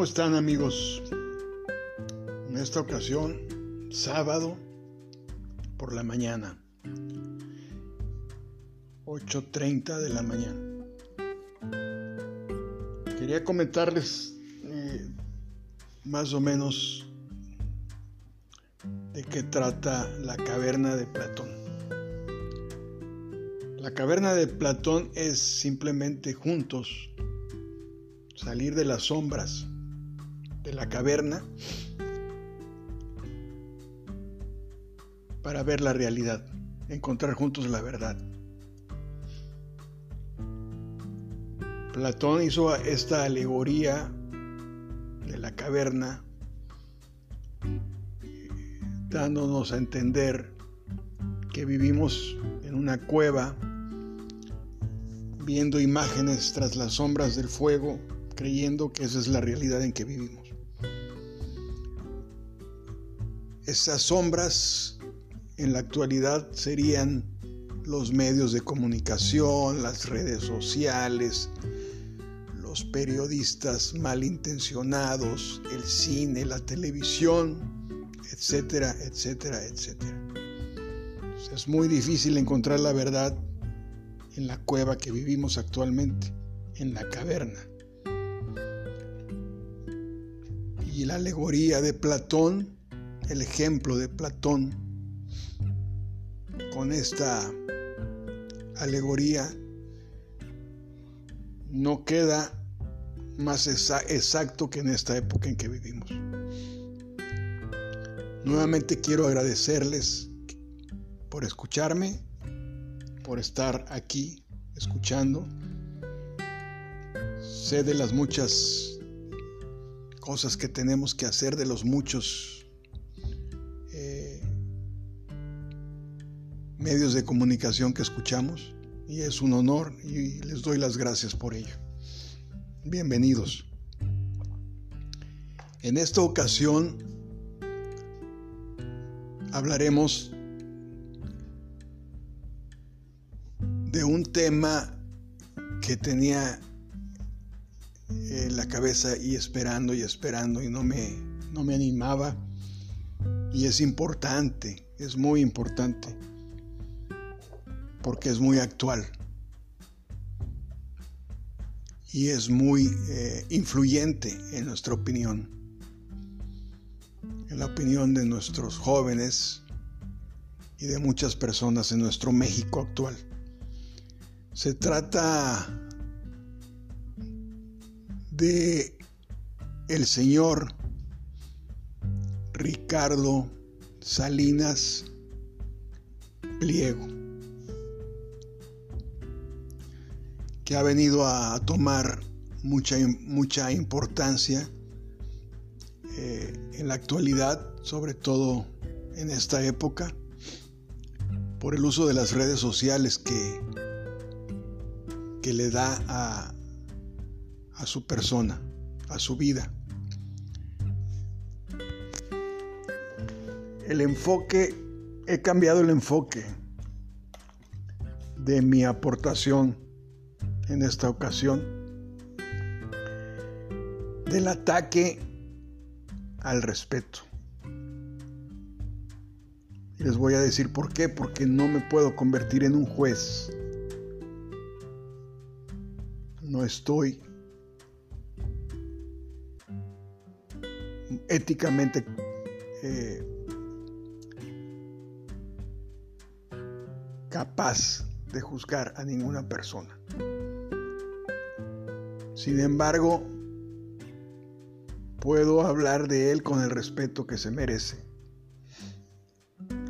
¿Cómo están amigos? En esta ocasión, sábado por la mañana, 8.30 de la mañana. Quería comentarles eh, más o menos de qué trata la caverna de Platón. La caverna de Platón es simplemente juntos salir de las sombras de la caverna para ver la realidad, encontrar juntos la verdad. Platón hizo esta alegoría de la caverna dándonos a entender que vivimos en una cueva viendo imágenes tras las sombras del fuego, creyendo que esa es la realidad en que vivimos. Esas sombras en la actualidad serían los medios de comunicación, las redes sociales, los periodistas malintencionados, el cine, la televisión, etcétera, etcétera, etcétera. Es muy difícil encontrar la verdad en la cueva que vivimos actualmente, en la caverna. Y la alegoría de Platón, el ejemplo de Platón, con esta alegoría no queda más exacto que en esta época en que vivimos. Nuevamente quiero agradecerles por escucharme, por estar aquí escuchando. Sé de las muchas cosas que tenemos que hacer, de los muchos medios de comunicación que escuchamos y es un honor y les doy las gracias por ello. Bienvenidos. En esta ocasión hablaremos de un tema que tenía en la cabeza y esperando y esperando y no me, no me animaba. Y es importante, es muy importante, porque es muy actual. Y es muy eh, influyente en nuestra opinión, en la opinión de nuestros jóvenes y de muchas personas en nuestro México actual. Se trata de el señor Ricardo Salinas Pliego, que ha venido a tomar mucha, mucha importancia eh, en la actualidad, sobre todo en esta época, por el uso de las redes sociales que que le da a, a su persona, a su vida. El enfoque, he cambiado el enfoque de mi aportación en esta ocasión del ataque al respeto. Y les voy a decir por qué, porque no me puedo convertir en un juez no estoy éticamente eh, capaz de juzgar a ninguna persona. Sin embargo, puedo hablar de él con el respeto que se merece.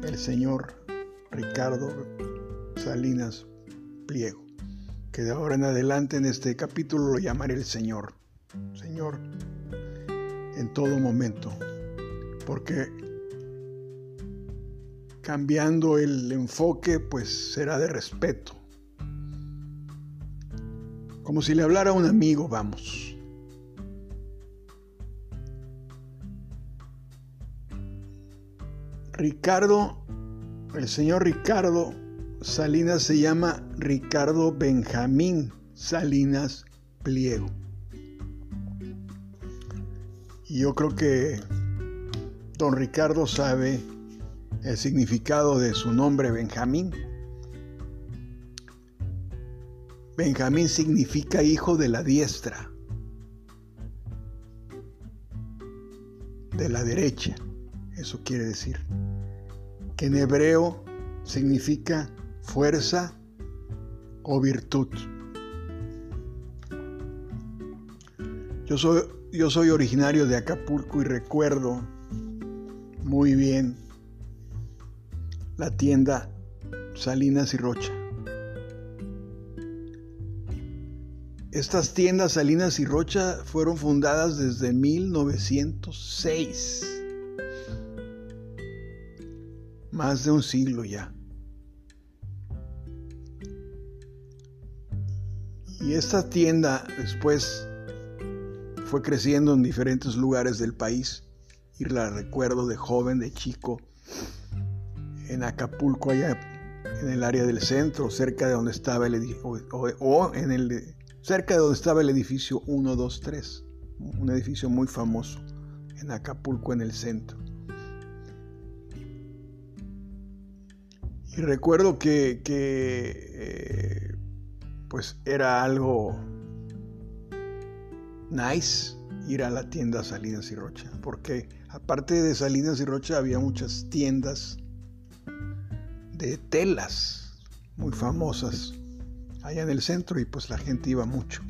El señor Ricardo Salinas Pliego que de ahora en adelante en este capítulo lo llamaré el Señor. Señor, en todo momento. Porque cambiando el enfoque, pues será de respeto. Como si le hablara a un amigo, vamos. Ricardo, el señor Ricardo Salinas se llama Ricardo Benjamín Salinas Pliego. Y yo creo que don Ricardo sabe el significado de su nombre Benjamín. Benjamín significa hijo de la diestra, de la derecha, eso quiere decir. Que en hebreo significa fuerza o virtud. Yo soy, yo soy originario de Acapulco y recuerdo muy bien la tienda Salinas y Rocha. Estas tiendas Salinas y Rocha fueron fundadas desde 1906. Más de un siglo ya. Y esta tienda después fue creciendo en diferentes lugares del país. Y la recuerdo de joven, de chico, en Acapulco, allá en el área del centro, cerca de donde estaba el edificio, o en el cerca de donde estaba el edificio 123, un edificio muy famoso en Acapulco, en el centro. Y recuerdo que, eh, pues era algo nice ir a la tienda Salinas y Rocha, porque aparte de Salinas y Rocha había muchas tiendas de telas muy famosas allá en el centro y pues la gente iba mucho.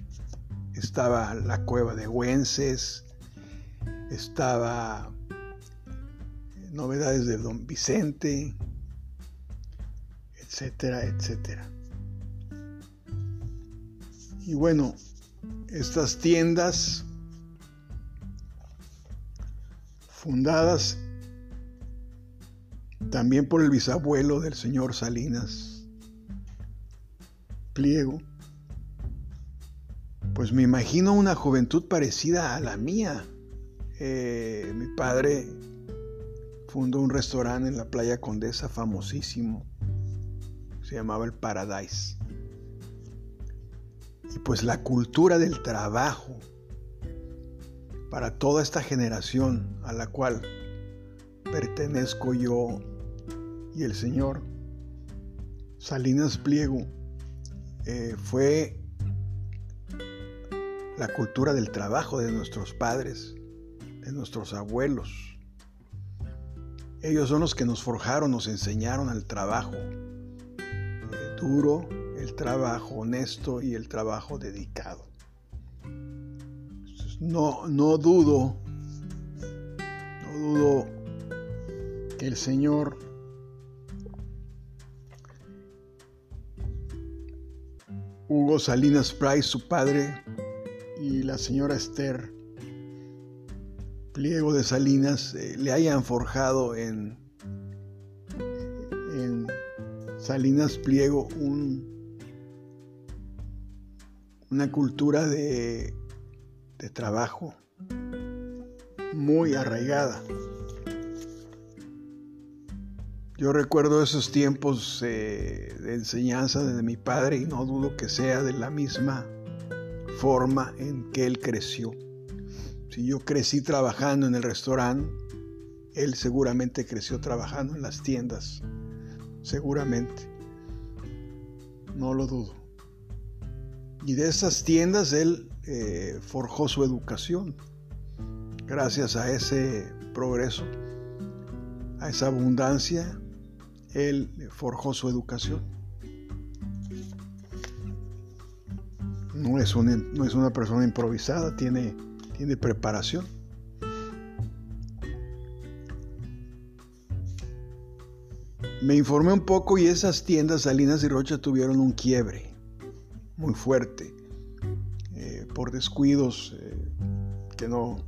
Estaba la cueva de Güences, estaba novedades de Don Vicente, etcétera, etcétera. Y bueno, estas tiendas fundadas también por el bisabuelo del señor Salinas, pliego, pues me imagino una juventud parecida a la mía. Eh, mi padre fundó un restaurante en la playa Condesa famosísimo, se llamaba el Paradise. Y pues la cultura del trabajo para toda esta generación a la cual pertenezco yo y el Señor, Salinas Pliego, eh, fue la cultura del trabajo de nuestros padres, de nuestros abuelos. Ellos son los que nos forjaron, nos enseñaron al trabajo duro, el trabajo honesto y el trabajo dedicado. No, no dudo, no dudo que el Señor Hugo Salinas Price, su padre, y la señora Esther Pliego de Salinas eh, le hayan forjado en, Salinas Pliego un, una cultura de trabajo muy arraigada. Yo recuerdo esos tiempos eh, de enseñanza de mi padre y no dudo que sea de la misma forma en que él creció. Si yo crecí trabajando en el restaurante, él seguramente creció trabajando en las tiendas. Seguramente. No lo dudo. Y de esas tiendas él eh, forjó su educación. Gracias a ese progreso, a esa abundancia, él forjó su educación. No es una, no es una persona improvisada, tiene, tiene preparación. Me informé un poco y esas tiendas Salinas y Rocha tuvieron un quiebre muy fuerte eh, por descuidos eh, que no,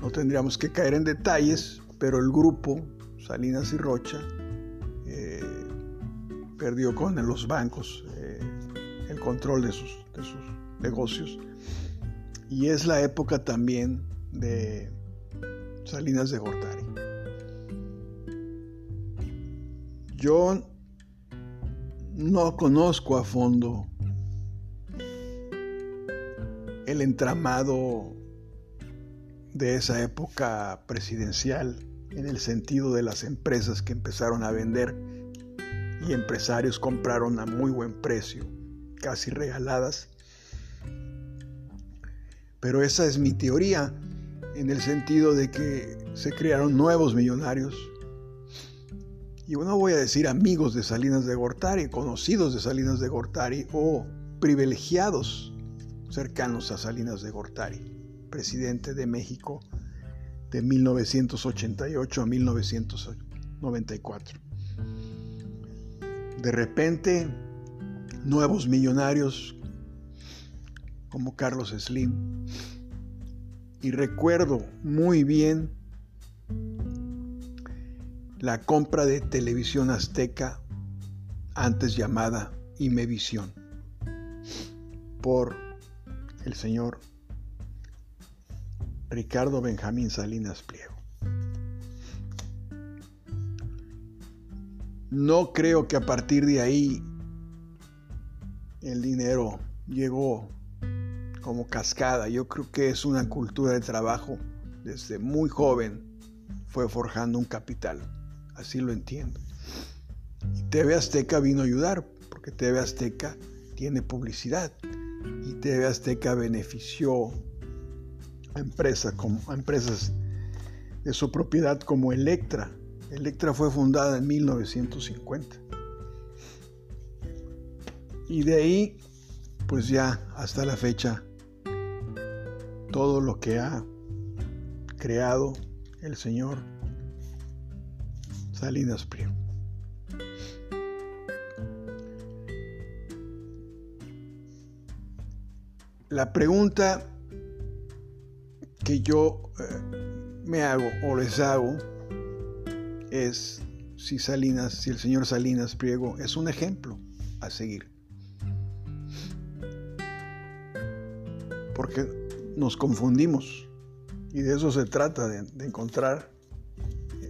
no tendríamos que caer en detalles, pero el grupo Salinas y Rocha perdió con los bancos eh, el control de sus, de sus negocios. Y es la época también de Salinas de Gortari. Yo no conozco a fondo el entramado de esa época presidencial en el sentido de las empresas que empezaron a vender y empresarios compraron a muy buen precio, casi regaladas. Pero esa es mi teoría en el sentido de que se crearon nuevos millonarios. Y no voy a decir amigos de Salinas de Gortari, conocidos de Salinas de Gortari o privilegiados cercanos a Salinas de Gortari, presidente de México de 1988 a 1994. De repente, nuevos millonarios como Carlos Slim. Y recuerdo muy bien la compra de televisión azteca, antes llamada Imevisión, por el señor Ricardo Benjamín Salinas Pliego. No creo que a partir de ahí el dinero llegó como cascada. Yo creo que es una cultura de trabajo. Desde muy joven fue forjando un capital. Así lo entiendo. Y TV Azteca vino a ayudar, porque TV Azteca tiene publicidad. Y TV Azteca benefició como, empresas de su propiedad como Electra, Electra fue fundada en 1950. Y de ahí, pues ya hasta la fecha, todo lo que ha creado el señor Salinas Priego. La pregunta que yo eh, me hago o les hago es si Salinas, si el señor Salinas Priego es un ejemplo a seguir. Porque nos confundimos y de eso se trata, de, de encontrar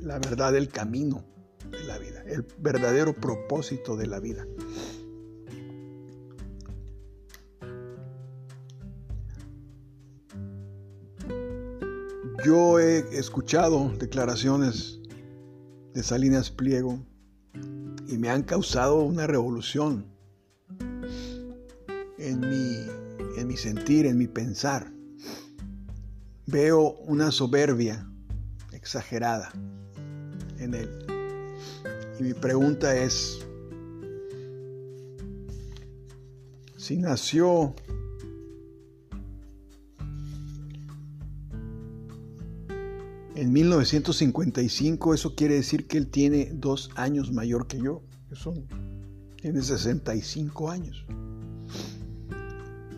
la verdad del camino de la vida, el verdadero propósito de la vida. Yo he escuchado declaraciones de Salinas Pliego y me han causado una revolución en mi, en mi sentir, en mi pensar. Veo una soberbia exagerada en él. Y mi pregunta es, si nació En 1955 eso quiere decir que él tiene dos años mayor que yo. Eso tiene 65 años.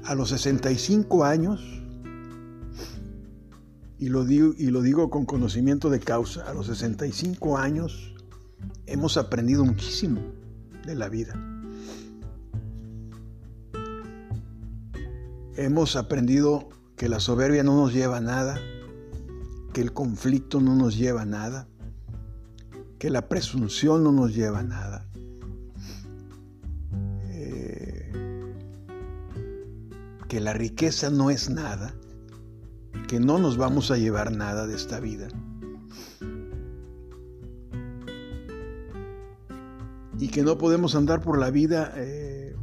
A los 65 años, y lo, digo, y lo digo con conocimiento de causa, a los 65 años hemos aprendido muchísimo de la vida. Hemos aprendido que la soberbia no nos lleva a nada, que el conflicto no nos lleva a nada, que la presunción no nos lleva a nada. Eh, que la riqueza no es nada, que no nos vamos a llevar nada de esta vida. Y que no podemos andar por la vida eh,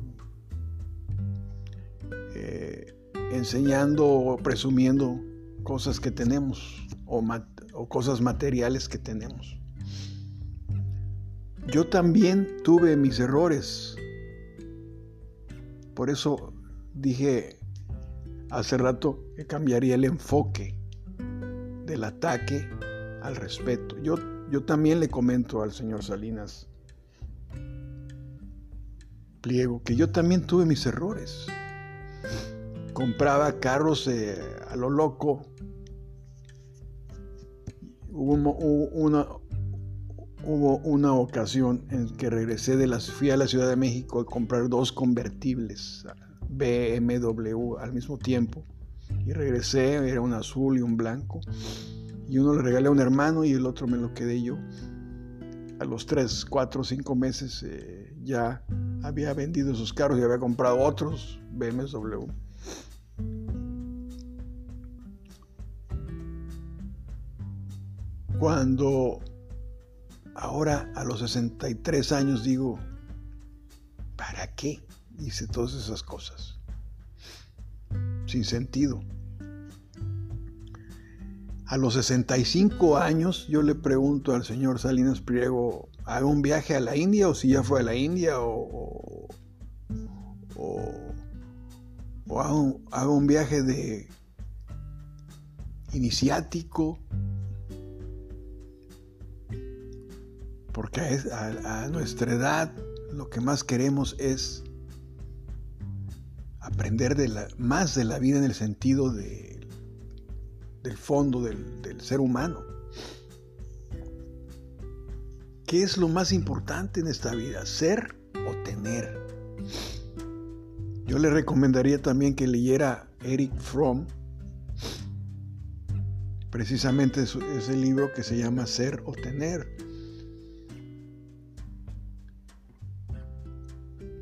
eh, enseñando o presumiendo cosas que tenemos o, cosas materiales que tenemos. Yo también tuve mis errores. Por eso dije hace rato que cambiaría el enfoque del ataque al respeto. Yo, yo también le comento al señor Salinas Pliego que yo también tuve mis errores. Compraba carros eh, a lo loco Hubo una, hubo una ocasión en que regresé de las, fui a la Ciudad de México a comprar dos convertibles BMW al mismo tiempo. Y regresé, era un azul y un blanco. Y uno le regalé a un hermano y el otro me lo quedé yo. A los tres, cuatro, cinco meses eh, ya había vendido esos carros y había comprado otros BMW. Cuando ahora a los 63 años digo, ¿para qué hice todas esas cosas? Sin sentido. A los 65 años yo le pregunto al señor Salinas Priego, ¿haga un viaje a la India o si ya fue a la India o, o, un, viaje de iniciático? Porque a, nuestra edad lo que más queremos es aprender de la, más de la vida en el sentido de del fondo del, ser humano. ¿Qué es lo más importante en esta vida? ¿Ser o tener? Yo le recomendaría también que leyera Eric Fromm, precisamente ese libro que se llama Ser o Tener.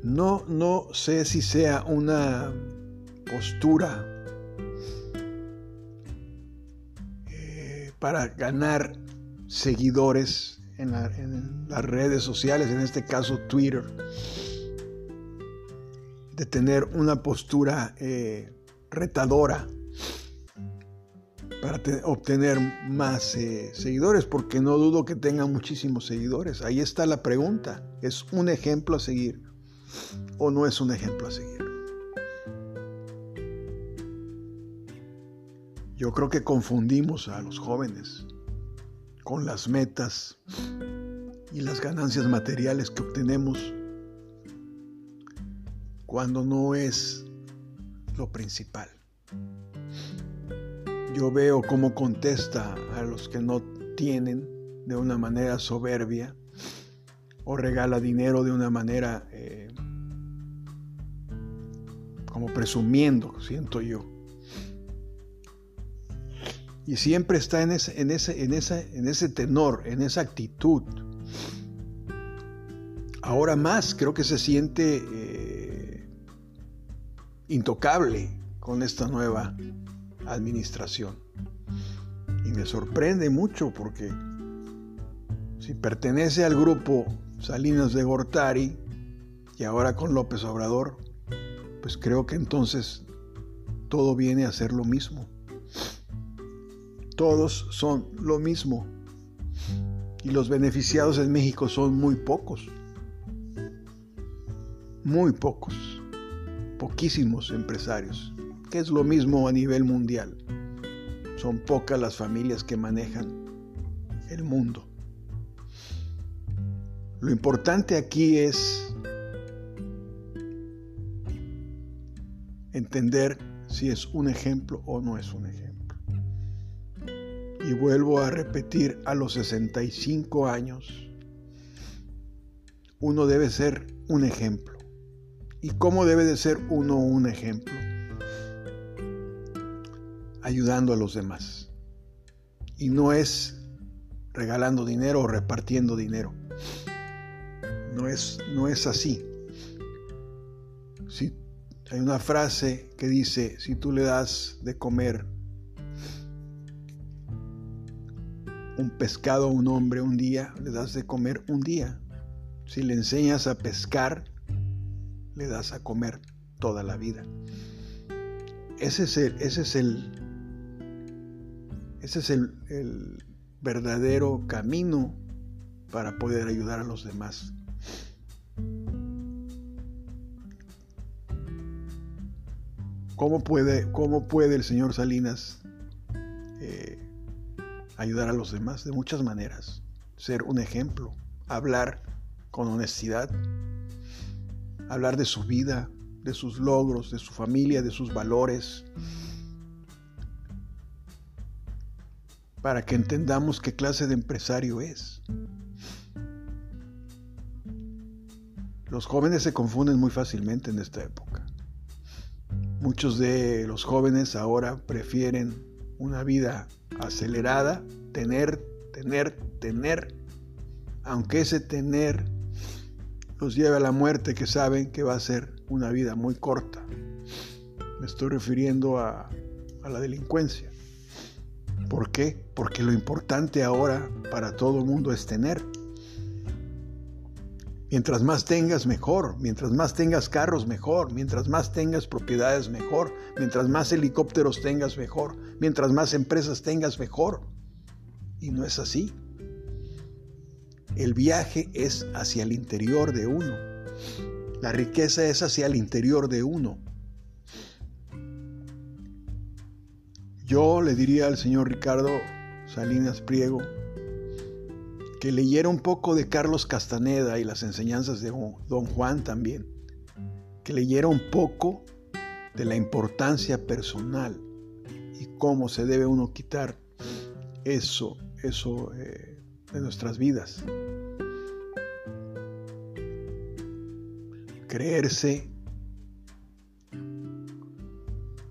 No, no sé si sea una postura para ganar seguidores en, las redes sociales, en este caso Twitter, de tener una postura eh, retadora para obtener más eh, seguidores, porque no dudo que tengan muchísimos seguidores. Ahí está la pregunta. ¿Es un ejemplo a seguir o no es un ejemplo a seguir? Yo creo que confundimos a los jóvenes con las metas y las ganancias materiales que obtenemos cuando no es lo principal. Yo veo cómo contesta a los que no tienen de una manera soberbia o regala dinero de una manera eh, como presumiendo, siento yo y siempre está en ese, en ese, en en ese tenor, en esa actitud. Ahora más creo que se siente eh, intocable con esta nueva administración. Y me sorprende mucho porque si pertenece al grupo Salinas de Gortari y ahora con López Obrador, pues creo que entonces todo viene a ser lo mismo todos son lo mismo. Y los beneficiados en México son muy pocos. Muy pocos. Poquísimos empresarios. Que es lo mismo a nivel mundial. Son pocas las familias que manejan el mundo. Lo importante aquí es entender si es un ejemplo o no es un ejemplo. Y vuelvo a repetir, a los 65 años, uno debe ser un ejemplo. ¿Y cómo debe de ser uno un ejemplo? Ayudando a los demás. Y no es regalando dinero o repartiendo dinero. No es, no es así. Si, hay una frase que dice, si tú le das de comer un pescado a un hombre un día, le das de comer un día. Si le enseñas a pescar, le das a comer toda la vida. Ese es ese es el, ese es el verdadero camino para poder ayudar a los demás. ¿Cómo puede, cómo puede el señor Salinas eh, ayudar a los demás de muchas maneras, ser un ejemplo, hablar con honestidad, hablar de su vida, de sus logros, de su familia, de sus valores, para que entendamos qué clase de empresario es. Los jóvenes se confunden muy fácilmente en esta época. Muchos de los jóvenes ahora prefieren una vida acelerada, tener, tener, tener, aunque ese tener los lleve a la muerte que saben que va a ser una vida muy corta. Me estoy refiriendo a, a la delincuencia. ¿Por qué? Porque lo importante ahora para todo el mundo es tener. Mientras más tengas, mejor. Mientras más tengas carros, mejor. Mientras más tengas propiedades, mejor. Mientras más helicópteros tengas, mejor. Mientras más empresas tengas, mejor. Y no es así. El viaje es hacia el interior de uno. La riqueza es hacia el interior de uno. Yo le diría al señor Ricardo Salinas Priego que leyera un poco de Carlos Castaneda y las enseñanzas de Don Juan también, que leyera un poco de la importancia personal y cómo se debe uno quitar eso, eso eh, de nuestras vidas. Creerse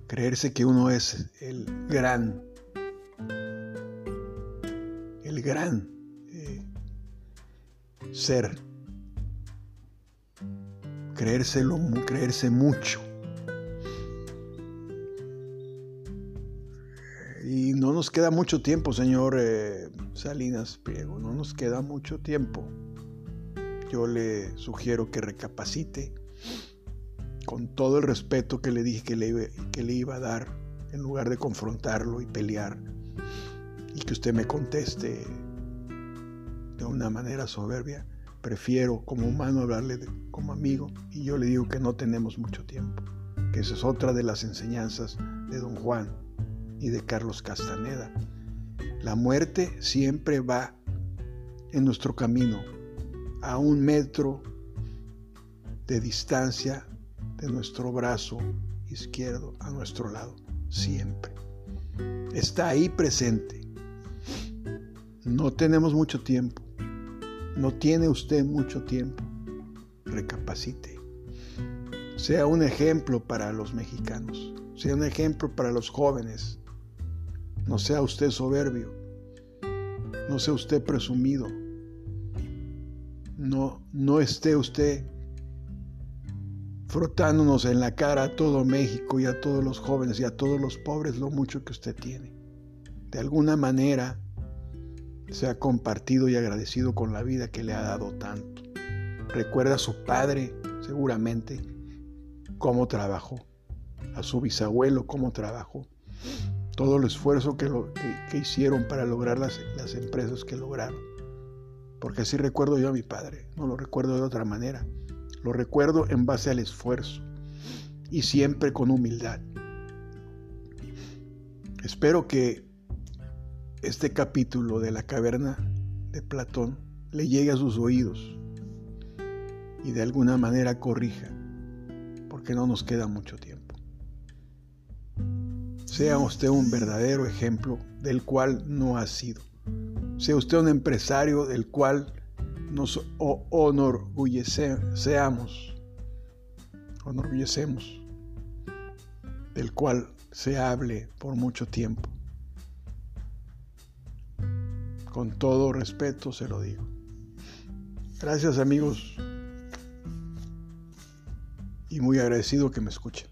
creerse que uno es el gran, el gran ser, creérselo, creerse mucho. Y no nos queda mucho tiempo, señor eh, Salinas Priego, no nos queda mucho tiempo. Yo le sugiero que recapacite con todo el respeto que le dije que le, que le iba a dar, en lugar de confrontarlo y pelear, y que usted me conteste de una manera soberbia, prefiero como humano hablarle como amigo, y yo le digo que no tenemos mucho tiempo, que esa es otra de las enseñanzas de don Juan y de Carlos Castaneda. La muerte siempre va en nuestro camino, a un metro de distancia de nuestro brazo izquierdo a nuestro lado, siempre. Está ahí presente. No tenemos mucho tiempo. No tiene usted mucho tiempo. Recapacite. Sea un ejemplo para los mexicanos. Sea un ejemplo para los jóvenes. No sea usted soberbio. No sea usted presumido. No, no esté usted frotándonos en la cara a todo México y a todos los jóvenes y a todos los pobres lo mucho que usted tiene. De alguna manera se ha compartido y agradecido con la vida que le ha dado tanto. Recuerda a su padre, seguramente, cómo trabajó, a su bisabuelo cómo trabajó, todo el esfuerzo que, hicieron para lograr las empresas que lograron. Porque así recuerdo yo a mi padre, no lo recuerdo de otra manera. Lo recuerdo en base al esfuerzo y siempre con humildad. Espero que este capítulo de la caverna de Platón le llegue a sus oídos y de alguna manera corrija, porque no nos queda mucho tiempo. Sea usted un verdadero ejemplo del cual no ha sido. Sea usted un empresario del cual nos enorgullecemos, enorgullecemos, del cual se hable por mucho tiempo. Con todo respeto se lo digo. Gracias amigos y muy agradecido que me escuchen.